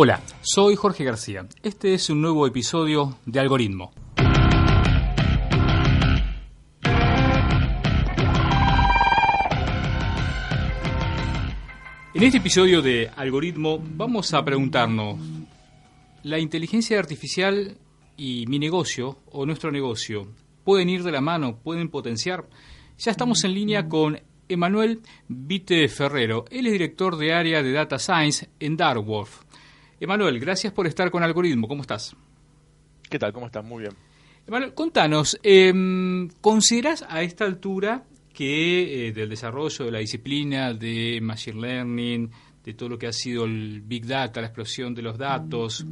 Hola, soy Jorge García. Este es un nuevo episodio de Algoritmo. En este episodio de Algoritmo vamos a preguntarnos, ¿la inteligencia artificial y mi negocio o nuestro negocio pueden ir de la mano, pueden potenciar? Ya estamos en línea con Emanuel Vite Ferrero. Él es director de área de Data Science en Darkworth. Emanuel, gracias por estar con Algoritmo. ¿Cómo estás? ¿Qué tal? ¿Cómo estás? Muy bien. Emanuel, contanos, eh, ¿consideras a esta altura que eh, del desarrollo de la disciplina de Machine Learning, de todo lo que ha sido el Big Data, la explosión de los datos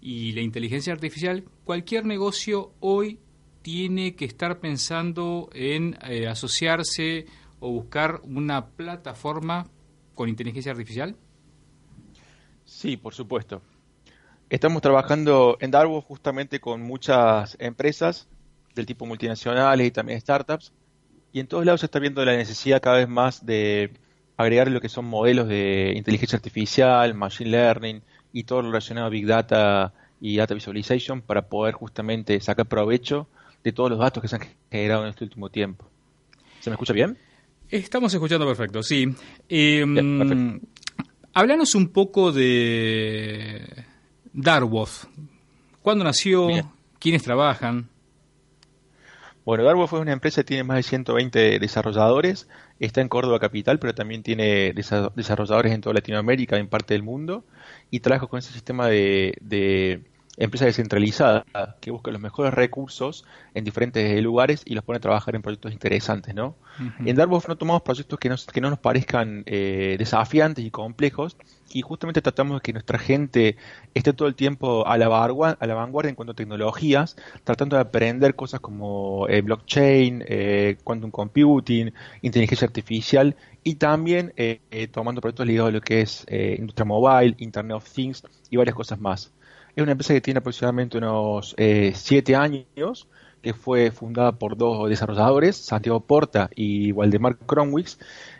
y la inteligencia artificial, cualquier negocio hoy tiene que estar pensando en eh, asociarse o buscar una plataforma con inteligencia artificial? Sí, por supuesto. Estamos trabajando en Darwin justamente con muchas empresas del tipo multinacionales y también startups y en todos lados se está viendo la necesidad cada vez más de agregar lo que son modelos de inteligencia artificial, machine learning y todo lo relacionado a Big Data y Data Visualization para poder justamente sacar provecho de todos los datos que se han generado en este último tiempo. ¿Se me escucha bien? Estamos escuchando perfecto, sí. Eh, Háblanos un poco de Darwoth. ¿Cuándo nació? ¿Quiénes trabajan? Bueno, Darbo fue una empresa que tiene más de 120 desarrolladores, está en Córdoba capital, pero también tiene desarrolladores en toda Latinoamérica, en parte del mundo, y trabaja con ese sistema de empresa descentralizada que busca los mejores recursos en diferentes lugares y los pone a trabajar en proyectos interesantes, ¿no? En Dartmouth no tomamos proyectos que, que no nos parezcan eh, desafiantes y complejos y justamente tratamos de que nuestra gente esté todo el tiempo a la, a la vanguardia en cuanto a tecnologías, tratando de aprender cosas como eh, blockchain, eh, quantum computing, inteligencia artificial y también tomando proyectos ligados a lo que es industria mobile, Internet of Things y varias cosas más. Es una empresa que tiene aproximadamente unos eh, siete años, que fue fundada por dos desarrolladores, Santiago Porta y Waldemar Cronwix,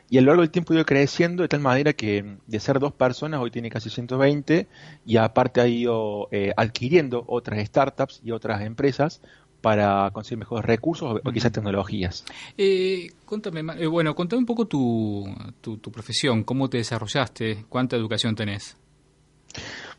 y a lo largo del tiempo ha ido creciendo de tal manera que de ser dos personas hoy tiene casi 120 y aparte ha ido eh, adquiriendo otras startups y otras empresas para conseguir mejores recursos o quizás tecnologías. Eh, eh, bueno, contame un poco tu, tu, tu profesión, cómo te desarrollaste, cuánta educación tenés.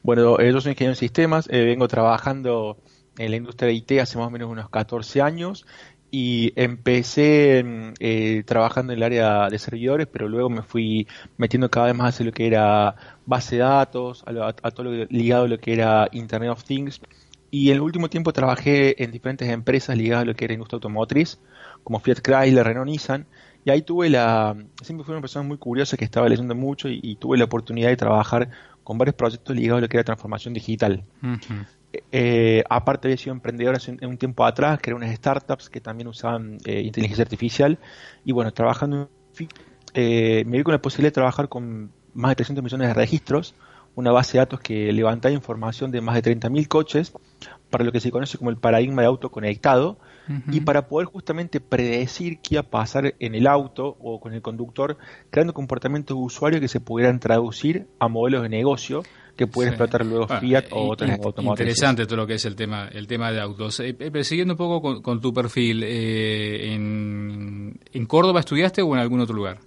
Bueno, yo soy ingeniero en sistemas, eh, vengo trabajando en la industria de IT hace más o menos unos 14 años y empecé mm, eh, trabajando en el área de servidores, pero luego me fui metiendo cada vez más hacia lo que era base de datos, a, todo lo ligado a lo que era Internet of Things. Y en el último tiempo trabajé en diferentes empresas ligadas a lo que era industria automotriz, como Fiat Chrysler, Renault Nissan. Y ahí tuve la. Siempre fui una persona muy curiosa que estaba leyendo mucho y tuve la oportunidad de trabajar con varios proyectos ligados a lo que era transformación digital. Eh, aparte había sido emprendedor hace un, tiempo atrás, eran unas startups que también usaban eh, inteligencia artificial. Y bueno, trabajando eh, me vi con la posibilidad de trabajar con más de 300 millones de registros, una base de datos que levantaba información de más de 30.000 coches para lo que se conoce como el paradigma de auto conectado, y para poder justamente predecir qué iba a pasar en el auto o con el conductor, creando comportamientos de usuario que se pudieran traducir a modelos de negocio que pueden explotar luego Fiat o otras automotrices. Interesante todo lo que es el tema el tema de autos. Eh, eh siguiendo un poco con, tu perfil, eh, en, ¿en Córdoba estudiaste o en algún otro lugar?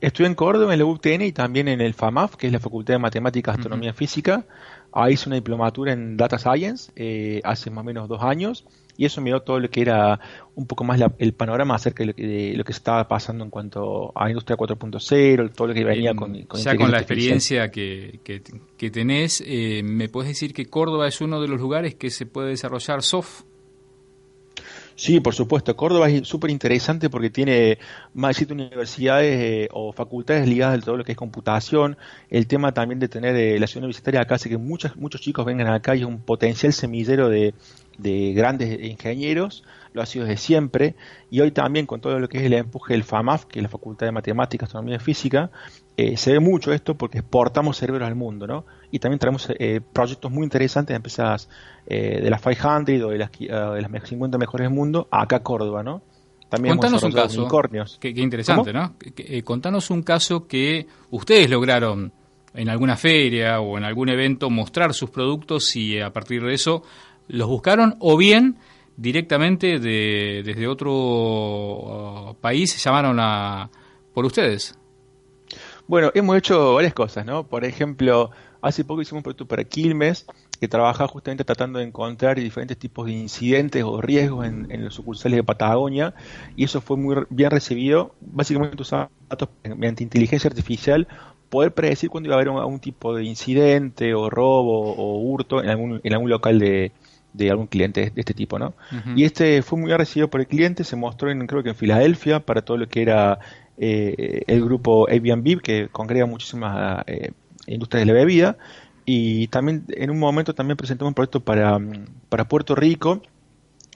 Estudié en Córdoba, en la UTN y también en el FAMAF, que es la Facultad de Matemáticas, Astronomía y Física. Ahí hice una diplomatura en Data Science eh, hace más o menos dos años y eso me dio todo lo que era un poco más el panorama acerca de lo, que, lo, que, estaba pasando en cuanto a Industria 4.0, todo lo que venía con, con Ya con la experiencia que, que, tenés, eh, ¿me puedes decir que Córdoba es uno de los lugares que se puede desarrollar soft? Sí, por supuesto. Córdoba es súper interesante porque tiene más de siete universidades eh, o facultades ligadas a todo lo que es computación. El tema también de tener eh, la ciudad universitaria acá hace que muchos, muchos chicos vengan acá y es un potencial semillero de, de grandes ingenieros, lo ha sido desde siempre, y hoy también con todo lo que es el empuje del FAMAF, que es la Facultad de Matemáticas, Astronomía y Física, eh, se ve mucho esto porque exportamos cerebros al mundo, ¿no? Y también traemos eh, proyectos muy interesantes de empresas eh, de las 500 o de las, de las 50 mejores del mundo acá a Córdoba, ¿no? También Contanos un caso. Qué, interesante, ¿no? contanos un caso que ustedes lograron en alguna feria o en algún evento mostrar sus productos y a partir de eso los buscaron o bien directamente de, desde otro uh, país llamaron a por ustedes. Bueno, hemos hecho varias cosas, ¿no? Por ejemplo, hace poco hicimos un producto para Quilmes que trabaja justamente tratando de encontrar diferentes tipos de incidentes o riesgos en, los sucursales de Patagonia y eso fue muy bien recibido. Básicamente usamos datos mediante inteligencia artificial poder predecir cuándo iba a haber algún tipo de incidente o robo o hurto en algún, en algún local de, de algún cliente de este tipo, ¿no? Y este fue muy bien recibido por el cliente, se mostró en, creo que en Filadelfia para todo lo que era eh, el grupo Airbnb, que congrega muchísimas eh, industrias de la bebida, y también en un momento también presentamos un proyecto para, para Puerto Rico,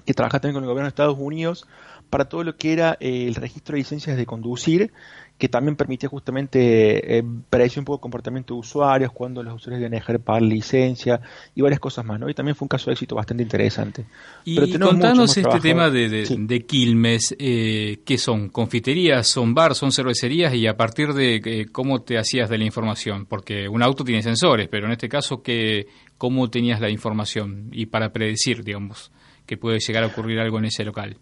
que trabaja también con el gobierno de Estados Unidos, para todo lo que era eh, el registro de licencias de conducir, que también permitía justamente eh, predecir un poco el comportamiento de usuarios, cuando los usuarios deben dejar de pagar licencia y varias cosas más, ¿no? Y también fue un caso de éxito bastante interesante. Y contanos este tema de, de, Quilmes, eh, ¿qué son? ¿Confiterías, son bar, son cervecerías? Y a partir de eh, cómo te hacías de la información, porque un auto tiene sensores, pero en este caso, ¿qué, ¿cómo tenías la información? Y para predecir, digamos, que puede llegar a ocurrir algo en ese local.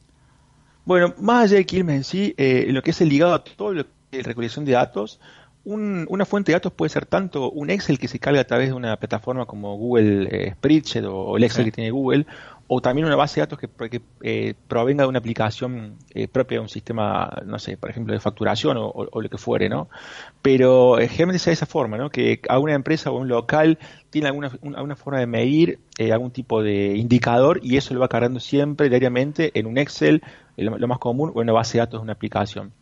Bueno, más allá de Quilmes en sí, eh, lo que es el ligado a todo lo recolección de datos. una fuente de datos puede ser tanto un Excel que se carga a través de una plataforma como Google eh, Spreadsheet o, el Excel que tiene Google, o también una base de datos que, eh, provenga de una aplicación eh, propia de un sistema, no sé, por ejemplo, de facturación o, lo que fuere, ¿no? Pero generalmente es de esa forma, ¿no? Que alguna empresa o un local tiene alguna, alguna forma de medir algún tipo de indicador y eso lo va cargando siempre, diariamente, en un Excel, lo, lo más común, o en una base de datos de una aplicación.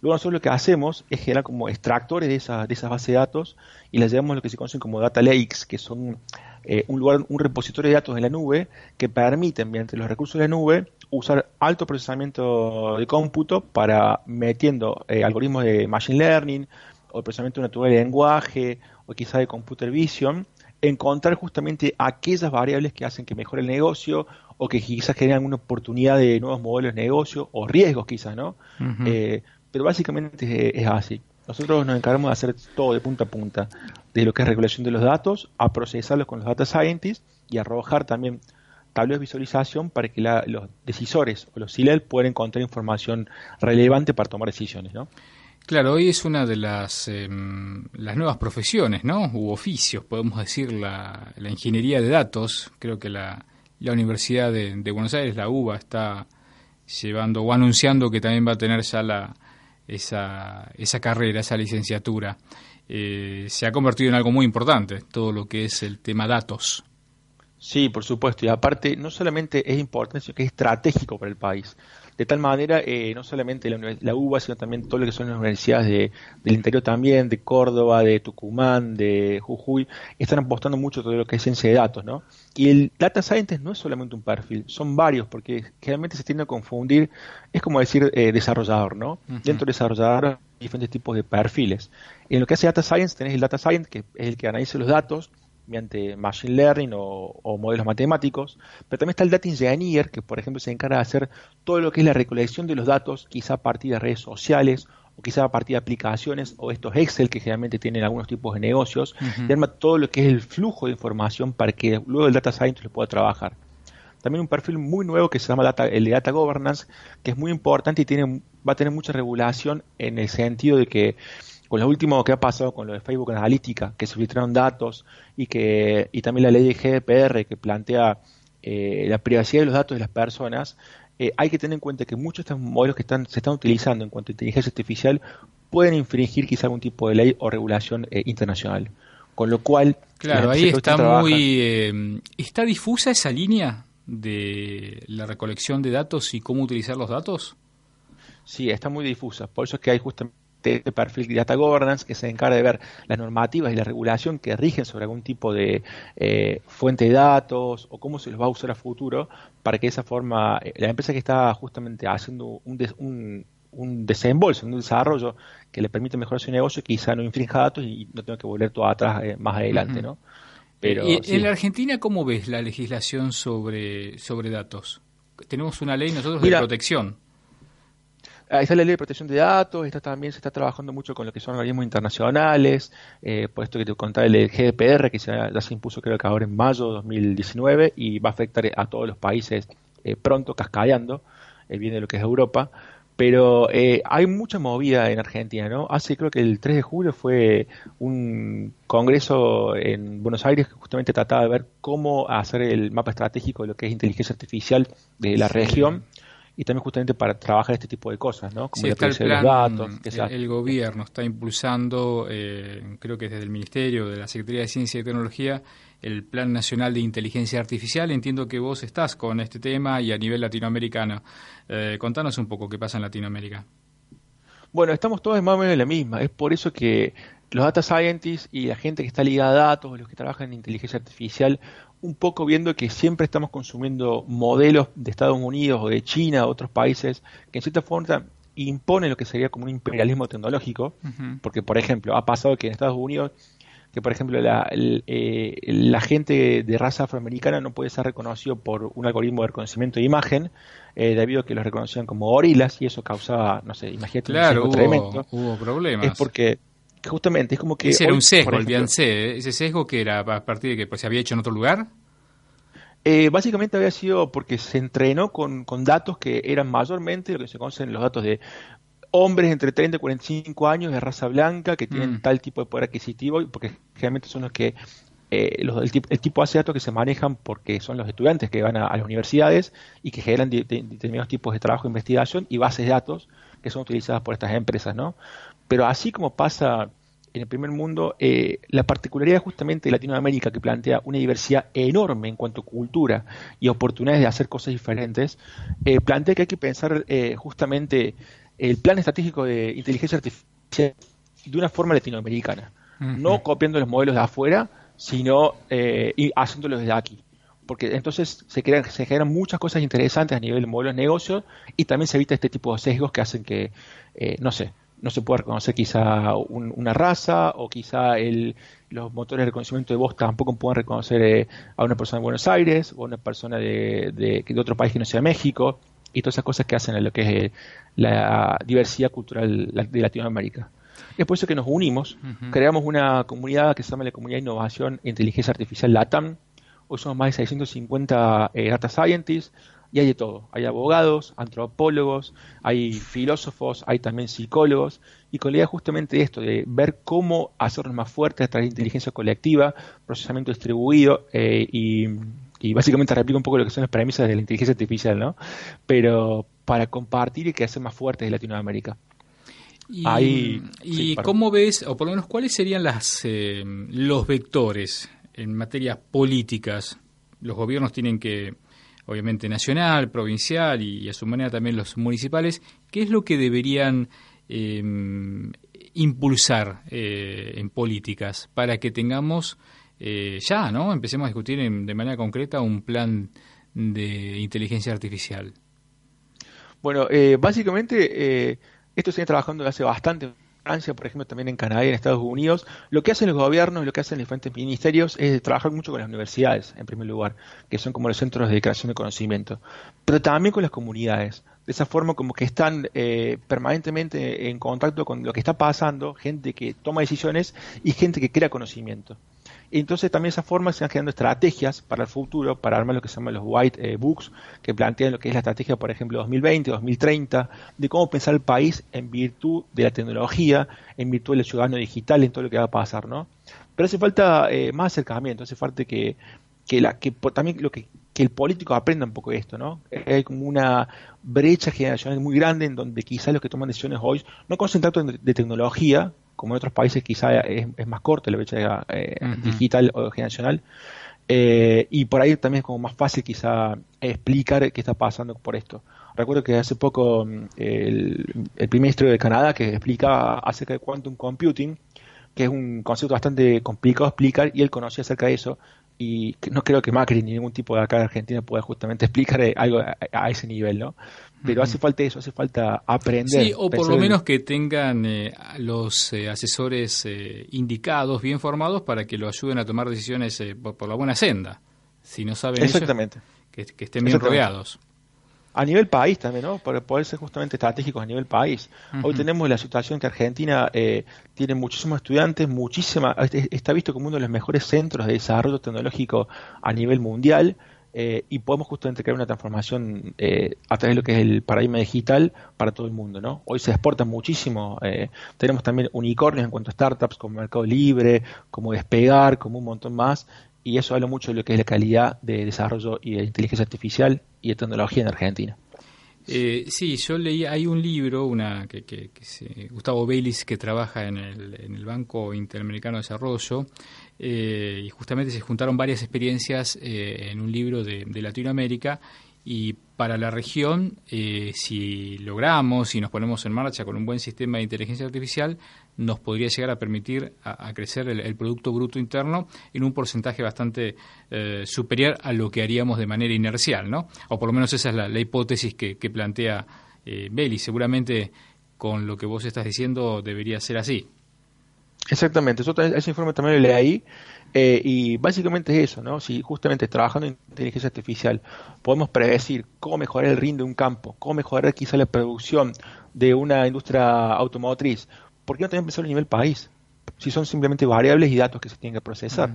Luego nosotros lo que hacemos es generar como extractores de, esa, de esas bases de datos y las llevamos a lo que se conocen como data lakes, que son eh, un lugar, un repositorio de datos en la nube que permiten, mediante los recursos de la nube, usar alto procesamiento de cómputo para metiendo eh, algoritmos de machine learning o procesamiento natural de lenguaje o quizá de computer vision, encontrar justamente aquellas variables que hacen que mejore el negocio o que quizás generan una oportunidad de nuevos modelos de negocio o riesgos quizás, ¿no? Pero básicamente es así. Nosotros nos encargamos de hacer todo de punta a punta, de lo que es regulación de los datos, a procesarlos con los data scientists y arrojar también tableros de visualización para que los decisores o los CILEL puedan encontrar información relevante para tomar decisiones, ¿no? Claro, hoy es una de las, em, las nuevas profesiones, ¿no? U oficios, podemos decir, la, ingeniería de datos. Creo que la, Universidad de, de, Buenos Aires, la UBA, está llevando o anunciando que también va a tener ya la, esa, esa carrera, esa licenciatura, eh, se ha convertido en algo muy importante, todo lo que es el tema datos. Sí, por supuesto, y aparte no solamente es importante, sino que es estratégico para el país. De tal manera, eh, no solamente la, la, UBA, sino también todo lo que son las universidades de, del interior también, de Córdoba, de Tucumán, de Jujuy, están apostando mucho todo lo que es ciencia de datos, ¿no? Y el data scientist no es solamente un perfil, son varios, porque generalmente se tiende a confundir, es como decir eh, desarrollador, ¿no? Dentro de desarrollador hay diferentes tipos de perfiles. En lo que hace data science tenés el data science, que es el que analiza los datos, mediante machine learning o, modelos matemáticos, pero también está el data engineer, que por ejemplo se encarga de hacer todo lo que es la recolección de los datos, quizá a partir de redes sociales o quizá a partir de aplicaciones o estos Excel que generalmente tienen algunos tipos de negocios, y arma todo lo que es el flujo de información para que luego el data scientist lo pueda trabajar. También un perfil muy nuevo que se llama data, el de Data Governance, que es muy importante y tiene, va a tener mucha regulación en el sentido de que con lo último que ha pasado con lo de Facebook Analítica, que se filtraron datos y que y también la ley de GDPR que plantea eh, la privacidad de los datos de las personas, eh, hay que tener en cuenta que muchos de estos modelos que están, se están utilizando en cuanto a inteligencia artificial pueden infringir quizá algún tipo de ley o regulación eh, internacional. Con lo cual... Claro, ahí está muy... ¿Está difusa esa línea de la recolección de datos y cómo utilizar los datos? Sí, está muy difusa. Por eso es que hay justamente este perfil de Data Governance que se encarga de ver las normativas y la regulación que rigen sobre algún tipo de eh, fuente de datos o cómo se los va a usar a futuro para que de esa forma eh, la empresa que está justamente haciendo un, un, desembolso, un desarrollo que le permite mejorar su negocio, quizá no infrinja datos y no tenga que volver todo atrás eh, más adelante, ¿no? Pero, ¿Y en la Argentina cómo ves la legislación sobre, sobre datos? Tenemos una ley nosotros de protección. Ahí está la ley de protección de datos, está también se está trabajando mucho con lo que son organismos internacionales, eh, por esto que te contaba el GDPR, que ya se impuso creo que ahora en mayo de 2019 y va a afectar a todos los países eh, pronto, cascadeando, eh, viene de lo que es Europa. Pero eh, hay mucha movida en Argentina, ¿no? Hace creo que el 3 de julio fue un congreso en Buenos Aires que justamente trataba de ver cómo hacer el mapa estratégico de lo que es inteligencia artificial de la región y también justamente para trabajar este tipo de cosas, ¿no? Como está el plan, datos. El, gobierno está impulsando, eh, creo que desde el Ministerio, de la Secretaría de Ciencia y Tecnología, el Plan Nacional de Inteligencia Artificial. Entiendo que vos estás con este tema y a nivel latinoamericano. Eh, contanos un poco qué pasa en Latinoamérica. Bueno, estamos todos más o menos en la misma. Es por eso que los data scientists y la gente que está ligada a datos, los que trabajan en inteligencia artificial, un poco viendo que siempre estamos consumiendo modelos de Estados Unidos o de China o otros países que en cierta forma imponen lo que sería como un imperialismo tecnológico, porque por ejemplo ha pasado que en Estados Unidos que por ejemplo la, eh, la, gente de raza afroamericana no puede ser reconocido por un algoritmo de reconocimiento de imagen eh, debido a que los reconocían como gorilas y eso causaba, no sé, imagínate claro, un hubo, tremendo. hubo problemas. Es porque justamente es como que... Ese era un sesgo, el ¿eh? ese sesgo que era a partir de que pues, se había hecho en otro lugar. Eh, básicamente había sido porque se entrenó con, con, datos que eran mayormente lo que se conocen los datos de hombres entre 30 y 45 años de raza blanca que tienen mm. tal tipo de poder adquisitivo, porque generalmente son los que eh, los, el, tipo, de datos que se manejan porque son los estudiantes que van a, las universidades y que generan determinados tipos de trabajo de investigación y bases de datos que son utilizadas por estas empresas, ¿no? Pero así como pasa en el primer mundo, eh, la particularidad justamente de Latinoamérica, que plantea una diversidad enorme en cuanto a cultura y oportunidades de hacer cosas diferentes, eh, plantea que hay que pensar justamente el plan estratégico de inteligencia artificial de una forma latinoamericana, no copiando los modelos de afuera, sino eh, haciéndolos desde aquí. Porque entonces se, crean, se generan muchas cosas interesantes a nivel de modelos de negocio y también se evita este tipo de sesgos que hacen que, eh, no sé, no se pueda reconocer quizá una raza o quizá el, los motores de reconocimiento de voz tampoco puedan reconocer eh, a una persona de Buenos Aires o a una persona de, de, de, otro país que no sea México y todas esas cosas que hacen en lo que es eh, la diversidad cultural de Latinoamérica. Es por eso que nos unimos, creamos una comunidad que se llama la Comunidad de Innovación e Inteligencia Artificial LATAM. Hoy somos más de 650 eh, data scientists y hay de todo. Hay abogados, antropólogos, hay filósofos, hay también psicólogos. Y con la idea justamente de esto, de ver cómo hacernos más fuertes a través de inteligencia colectiva, procesamiento distribuido eh, y y básicamente replica un poco lo que son las premisas de la inteligencia artificial, ¿no? Pero para compartir y que hace más fuertes de Latinoamérica. Y, y cómo ves, o por lo menos cuáles serían las, eh, los vectores en materias políticas? Los gobiernos tienen que, obviamente, nacional, provincial y, a su manera también los municipales, ¿qué es lo que deberían em, impulsar eh, en políticas para que tengamos eh, ya, ¿no? Empecemos a discutir de manera concreta un plan de inteligencia artificial. Bueno, eh, básicamente eh, esto se viene trabajando hace bastante. Francia, por ejemplo, también en Canadá y en Estados Unidos. Lo que hacen los gobiernos y lo que hacen los diferentes ministerios es trabajar mucho con las universidades, en primer lugar, que son como los centros de creación de conocimiento, pero también con las comunidades. De esa forma, como que están eh, permanentemente en contacto con lo que está pasando, gente que toma decisiones y gente que crea conocimiento. Entonces también de esa forma se van creando estrategias para el futuro, para armar lo que se llaman los white eh, books, que plantean lo que es la estrategia, por ejemplo, 2020, 2030, de cómo pensar el país en virtud de la tecnología, en virtud del ciudadano digital, en todo lo que va a pasar, ¿no? Pero hace falta eh, más acercamiento, hace falta que, que, la, que también lo que, que el político aprenda un poco de esto, ¿no? Hay como una brecha generacional muy grande en donde quizás los que toman decisiones hoy no conocen tanto de tecnología, como en otros países quizá es, más corta la brecha eh, digital o generacional. Eh, y por ahí también es como más fácil quizá explicar qué está pasando por esto. Recuerdo que hace poco mm, el, el primer ministro de Canadá que explicaba acerca de quantum computing, que es un concepto bastante complicado de explicar, y él conocía acerca de eso, y no creo que Macri ni ningún tipo de acá de Argentina pueda justamente explicar eh, algo a, ese nivel, ¿no? Pero hace falta eso, hace falta aprender. Sí, o por lo menos que tengan eh, los eh, asesores indicados, bien formados, para que lo ayuden a tomar decisiones por, la buena senda. Si no saben Exactamente. que, estén bien rodeados. A nivel país también, ¿no? Para poder ser justamente estratégicos a nivel país. Hoy tenemos la situación que Argentina eh, tiene muchísimos estudiantes, muchísima, está visto como uno de los mejores centros de desarrollo tecnológico a nivel mundial. Eh, y podemos justamente crear una transformación eh, a través de lo que es el paradigma digital para todo el mundo. ¿no? Hoy se exporta muchísimo, eh, tenemos también unicornios en cuanto a startups como Mercado Libre, como Despegar, como un montón más, y eso habla mucho de lo que es la calidad de desarrollo y de inteligencia artificial y de tecnología en Argentina. Eh, sí, yo leí, hay un libro, una que, que, Gustavo Baylis, que trabaja en el, en el Banco Interamericano de Desarrollo, eh, y justamente se juntaron varias experiencias eh, en un libro de Latinoamérica y para la región, eh, si logramos, si nos ponemos en marcha con un buen sistema de inteligencia artificial, nos podría llegar a permitir a, crecer el, Producto Bruto Interno en un porcentaje bastante eh, superior a lo que haríamos de manera inercial, ¿no? O por lo menos esa es la, hipótesis que, plantea eh, Belli. Seguramente con lo que vos estás diciendo debería ser así. Exactamente, eso, ese informe también lo leí eh, y básicamente es eso, ¿no? Si justamente trabajando en inteligencia artificial podemos predecir cómo mejorar el rinde de un campo, cómo mejorar quizá la producción de una industria automotriz, ¿por qué no también pensar a nivel país? Si son simplemente variables y datos que se tienen que procesar.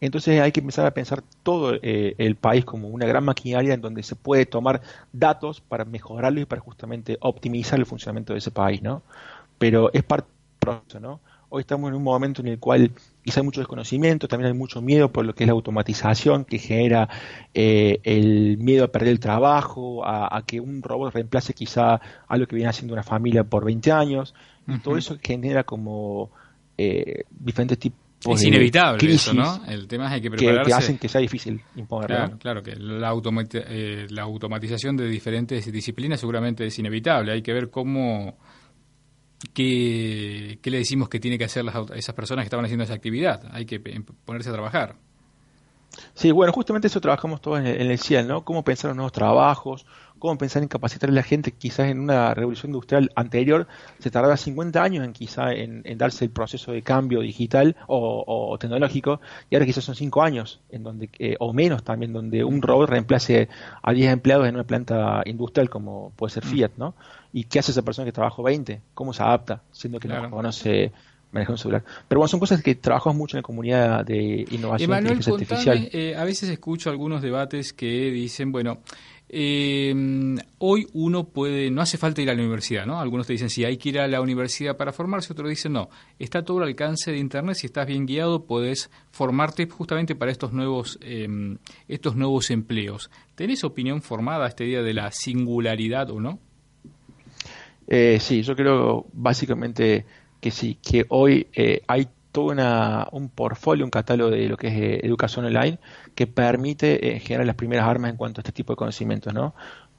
Entonces hay que empezar a pensar todo eh, el país como una gran maquinaria en donde se puede tomar datos para mejorarlo y para justamente optimizar el funcionamiento de ese país, ¿no? Pero es parte del proceso, ¿no? Hoy estamos en un momento en el cual quizá hay mucho desconocimiento, también hay mucho miedo por lo que es la automatización, que genera eh, el miedo a perder el trabajo, a, que un robot reemplace quizá a lo que viene haciendo una familia por 20 años, y todo eso genera como eh, diferentes tipos es inevitable eso, ¿no? El tema es hay que prepararse. Que, hacen que sea difícil imponerlo. Claro, claro que la, eh, la automatización de diferentes disciplinas seguramente es inevitable. Hay que ver cómo ¿qué, le decimos que tiene que hacer las, esas personas que estaban haciendo esa actividad? Hay que ponerse a trabajar. Sí, bueno, justamente eso trabajamos todos en el, CIEL, ¿no? Cómo pensar en nuevos trabajos, cómo pensar en capacitar a la gente. Quizás en una revolución industrial anterior se tardaba 50 años en quizá en, darse el proceso de cambio digital o, tecnológico y ahora quizás son 5 años en donde eh, o menos también donde un robot reemplace a 10 empleados en una planta industrial como puede ser mm. Fiat, ¿no? ¿Y qué hace esa persona que trabajó 20? ¿Cómo se adapta? Siendo que no conoce manejar un celular. Pero bueno, son cosas que trabajamos mucho en la comunidad de innovación Emanuel, inteligencia artificial. Eh, a veces escucho algunos debates que dicen, bueno, eh, hoy uno puede, no hace falta ir a la universidad, ¿no? Algunos te dicen, sí, hay que ir a la universidad para formarse, otros dicen, no, está todo al alcance de Internet, si estás bien guiado, puedes formarte justamente para estos nuevos, em, estos nuevos empleos. ¿Tenés opinión formada este día de la singularidad o no? Eh, sí, yo creo básicamente que sí, que hoy eh, hay todo una, un portfolio, un catálogo de lo que es eh, educación online que permite eh, generar las primeras armas en cuanto a este tipo de conocimientos, ¿no?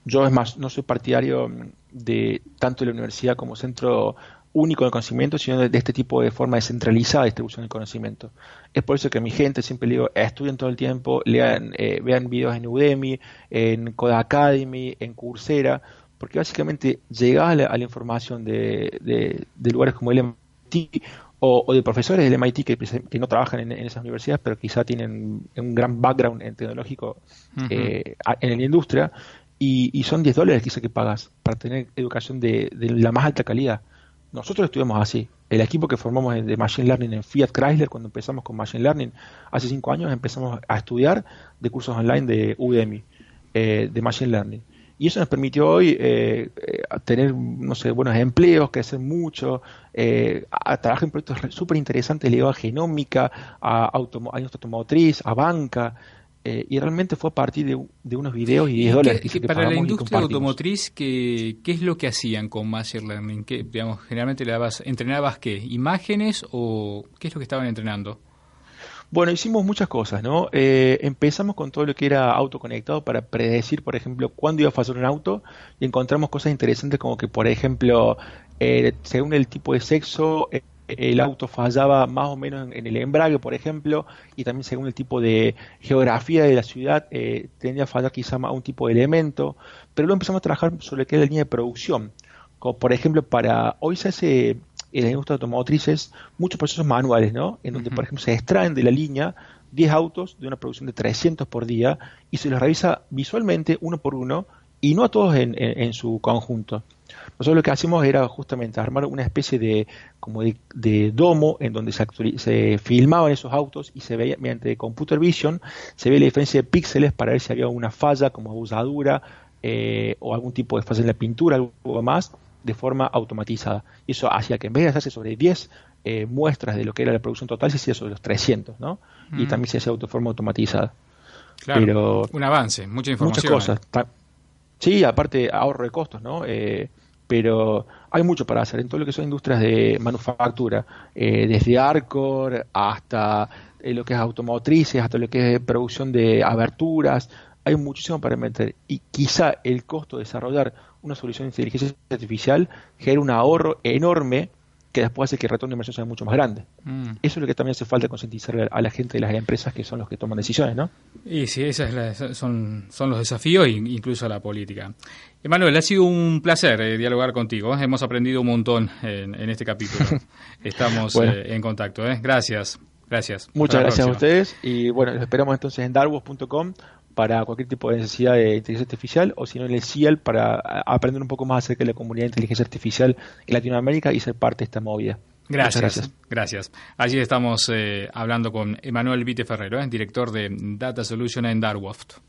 Yo es más, no soy partidario de tanto de la universidad como centro único de conocimiento, sino de, este tipo de forma descentralizada de distribución del conocimiento. Es por eso que mi gente siempre le digo, estudien todo el tiempo, lean, vean videos en Udemy, en Codacademy, en Coursera, porque básicamente llegar a la, información de, lugares como el MIT o, de profesores del MIT que, no trabajan en, esas universidades, pero quizá tienen un gran background en tecnológico eh, en la industria, y, son 10 dólares quizá que pagas para tener educación de, la más alta calidad. Nosotros estudiamos así. El equipo que formamos de Machine Learning en Fiat Chrysler, cuando empezamos con Machine Learning, hace 5 años empezamos a estudiar de cursos online de Udemy, eh, de Machine Learning. Y eso nos permitió hoy eh, eh, tener, no sé, buenos empleos, crecer mucho, eh, a, trabajar en proyectos súper interesantes ligados a genómica, a, auto, a industria automotriz, a banca. y realmente fue a partir de, unos videos y 10 dólares. Que, para la industria automotriz, ¿qué, ¿qué es lo que hacían con Machine Learning? ¿Qué, digamos, generalmente le dabas, ¿Entrenabas qué? ¿Imágenes o qué es lo que estaban entrenando? Bueno, hicimos muchas cosas, ¿no? Eh, empezamos con todo lo que era autoconectado para predecir, por ejemplo, cuándo iba a fallar un auto y encontramos cosas interesantes como que, por ejemplo, eh, según el tipo de sexo, eh, el auto fallaba más o menos en, el embrague, por ejemplo, y también según el tipo de geografía de la ciudad, tendría a fallar quizá más un tipo de elemento, pero luego empezamos a trabajar sobre qué es la línea de producción. Como por ejemplo, para hoy se hace en la industria automotriz muchos procesos manuales, ¿no? En donde, por ejemplo, se extraen de la línea 10 autos de una producción de 300 por día y se los revisa visualmente uno por uno y no a todos en, su conjunto. Nosotros lo que hacemos era justamente armar una especie de como de, domo en donde se, se, filmaban esos autos y se veía mediante computer vision se ve la diferencia de píxeles para ver si había una falla como abusadura eh, o algún tipo de falla en la pintura, algo más, de forma automatizada. Y eso hacía que en vez de hacerse sobre 10 eh, muestras de lo que era la producción total, se hacía sobre los 300, ¿no? Y mm. también se hacía de forma automatizada. Claro, Pero, un avance, mucha información. Muchas cosas. Sí, aparte ahorro de costos, ¿no? Eh, pero hay mucho para hacer en todo lo que son industrias de manufactura, eh, desde Arcor hasta lo que es automotrices, hasta lo que es producción de aberturas, hay muchísimo para meter y quizá el costo de desarrollar una solución de inteligencia artificial genera un ahorro enorme que después hace que el retorno de inversión sea mucho más grande. Mm. Eso es lo que también hace falta concientizar a la gente de las empresas que son los que toman decisiones, ¿no? Y sí, esos son, son los desafíos, incluso la política. Emanuel, ha sido un placer eh, dialogar contigo. Hemos aprendido un montón en, este capítulo. Estamos eh, en contacto. ¿eh? Gracias. Gracias. Muchas gracias a ustedes y bueno, los esperamos entonces en darwos.com para cualquier tipo de necesidad de inteligencia artificial o si no en el CIAL para aprender un poco más acerca de la comunidad de inteligencia artificial en Latinoamérica y ser parte de esta movida. Gracias, gracias. Allí estamos eh, hablando con Emanuel Vite Ferrero, eh, director de Data Solution en Darwoft.